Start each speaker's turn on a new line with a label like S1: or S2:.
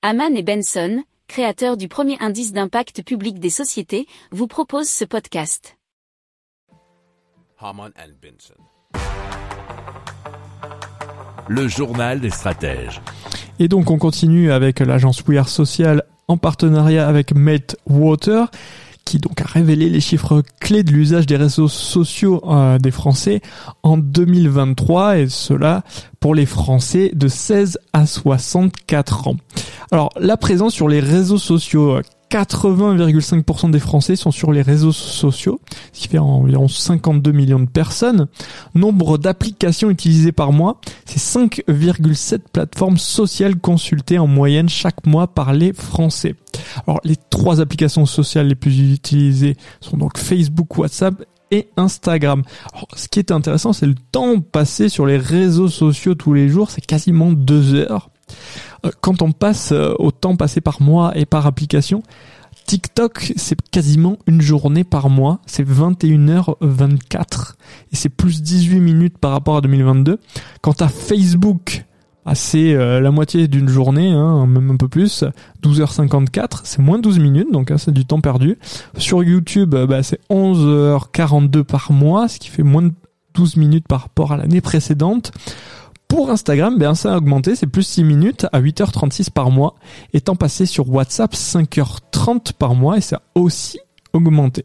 S1: Haman et Benson, créateurs du premier indice d'impact public des sociétés, vous proposent ce podcast.
S2: Haman and Benson. Le journal des stratèges.
S3: Et donc on continue avec l'agence We Are Social en partenariat avec Water qui donc a révélé les chiffres clés de l'usage des réseaux sociaux euh, des Français en 2023 et cela pour les Français de 16 à 64 ans. Alors la présence sur les réseaux sociaux 80,5% des Français sont sur les réseaux sociaux, ce qui fait environ 52 millions de personnes. Nombre d'applications utilisées par mois, c'est 5,7 plateformes sociales consultées en moyenne chaque mois par les Français. Alors les trois applications sociales les plus utilisées sont donc Facebook, WhatsApp et Instagram. Alors, ce qui est intéressant, c'est le temps passé sur les réseaux sociaux tous les jours, c'est quasiment deux heures. Euh, quand on passe euh, au temps passé par mois et par application, TikTok, c'est quasiment une journée par mois, c'est 21h24 et c'est plus 18 minutes par rapport à 2022. Quant à Facebook, c'est euh, la moitié d'une journée, hein, même un peu plus, 12h54, c'est moins 12 minutes, donc hein, c'est du temps perdu. Sur YouTube, bah, c'est 11h42 par mois, ce qui fait moins de 12 minutes par rapport à l'année précédente. Pour Instagram, ben ça a augmenté, c'est plus 6 minutes à 8h36 par mois, étant passé sur WhatsApp 5h30 par mois et ça a aussi augmenté.